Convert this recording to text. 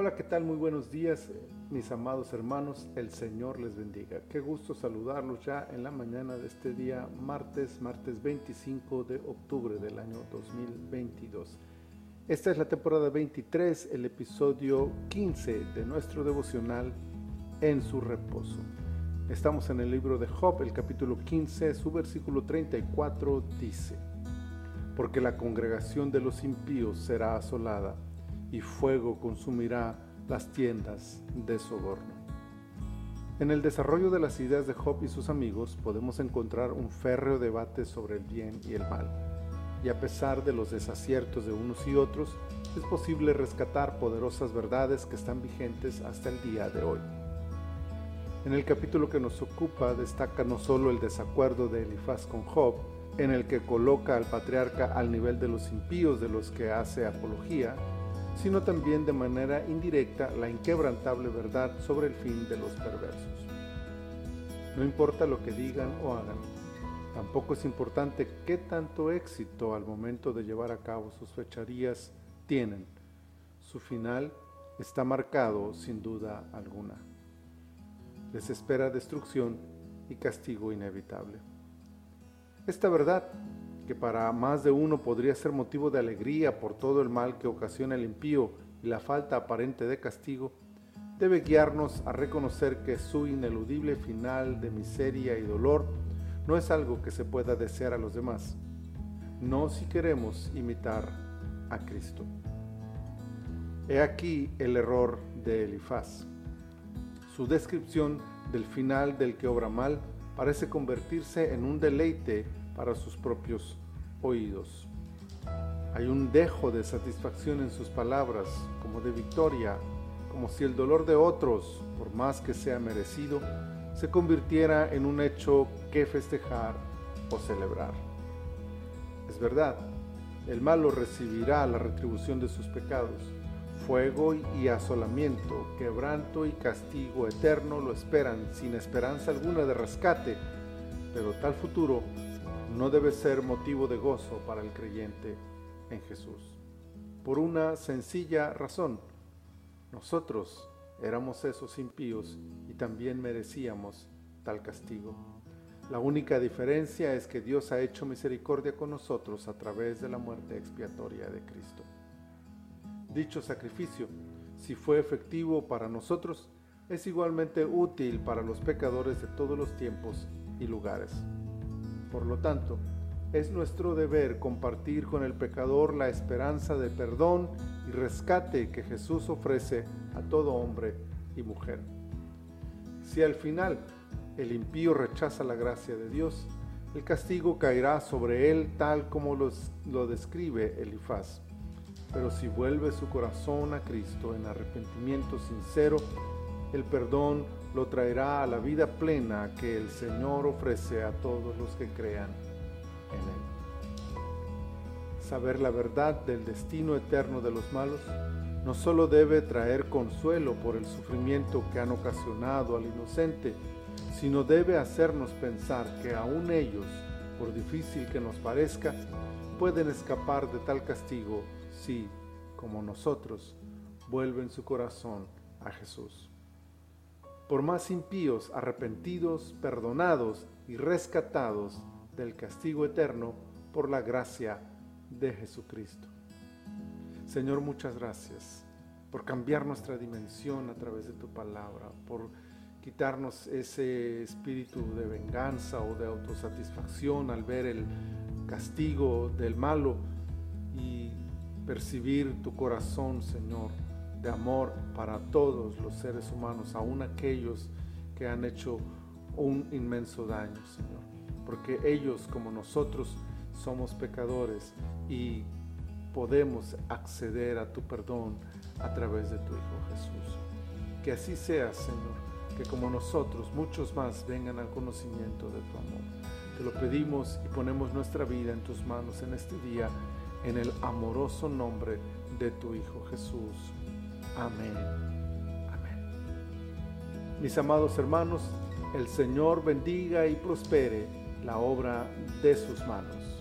Hola, ¿qué tal? Muy buenos días, mis amados hermanos. El Señor les bendiga. Qué gusto saludarlos ya en la mañana de este día, martes, martes 25 de octubre del año 2022. Esta es la temporada 23, el episodio 15 de nuestro devocional En su reposo. Estamos en el libro de Job, el capítulo 15, su versículo 34 dice, Porque la congregación de los impíos será asolada y fuego consumirá las tiendas de soborno. En el desarrollo de las ideas de Job y sus amigos podemos encontrar un férreo debate sobre el bien y el mal, y a pesar de los desaciertos de unos y otros, es posible rescatar poderosas verdades que están vigentes hasta el día de hoy. En el capítulo que nos ocupa destaca no solo el desacuerdo de Elifaz con Job, en el que coloca al patriarca al nivel de los impíos de los que hace apología, sino también de manera indirecta la inquebrantable verdad sobre el fin de los perversos. No importa lo que digan o hagan, tampoco es importante qué tanto éxito al momento de llevar a cabo sus fecharías tienen. Su final está marcado sin duda alguna. Les espera destrucción y castigo inevitable. Esta verdad que para más de uno podría ser motivo de alegría por todo el mal que ocasiona el impío y la falta aparente de castigo, debe guiarnos a reconocer que su ineludible final de miseria y dolor no es algo que se pueda desear a los demás, no si queremos imitar a Cristo. He aquí el error de Elifaz. Su descripción del final del que obra mal parece convertirse en un deleite para sus propios oídos. Hay un dejo de satisfacción en sus palabras, como de victoria, como si el dolor de otros, por más que sea merecido, se convirtiera en un hecho que festejar o celebrar. Es verdad, el malo recibirá la retribución de sus pecados. Fuego y asolamiento, quebranto y castigo eterno lo esperan sin esperanza alguna de rescate, pero tal futuro no debe ser motivo de gozo para el creyente en Jesús. Por una sencilla razón, nosotros éramos esos impíos y también merecíamos tal castigo. La única diferencia es que Dios ha hecho misericordia con nosotros a través de la muerte expiatoria de Cristo. Dicho sacrificio, si fue efectivo para nosotros, es igualmente útil para los pecadores de todos los tiempos y lugares. Por lo tanto, es nuestro deber compartir con el pecador la esperanza de perdón y rescate que Jesús ofrece a todo hombre y mujer. Si al final el impío rechaza la gracia de Dios, el castigo caerá sobre él tal como lo describe Elifaz. Pero si vuelve su corazón a Cristo en arrepentimiento sincero, el perdón lo traerá a la vida plena que el Señor ofrece a todos los que crean en Él. Saber la verdad del destino eterno de los malos no solo debe traer consuelo por el sufrimiento que han ocasionado al inocente, sino debe hacernos pensar que aún ellos, por difícil que nos parezca, pueden escapar de tal castigo si, como nosotros, vuelven su corazón a Jesús por más impíos, arrepentidos, perdonados y rescatados del castigo eterno por la gracia de Jesucristo. Señor, muchas gracias por cambiar nuestra dimensión a través de tu palabra, por quitarnos ese espíritu de venganza o de autosatisfacción al ver el castigo del malo y percibir tu corazón, Señor, de amor para todos los seres humanos, aun aquellos que han hecho un inmenso daño, Señor. Porque ellos, como nosotros, somos pecadores y podemos acceder a tu perdón a través de tu Hijo Jesús. Que así sea, Señor, que como nosotros, muchos más vengan al conocimiento de tu amor. Te lo pedimos y ponemos nuestra vida en tus manos en este día, en el amoroso nombre de tu Hijo Jesús. Amén. Amén. Mis amados hermanos, el Señor bendiga y prospere la obra de sus manos.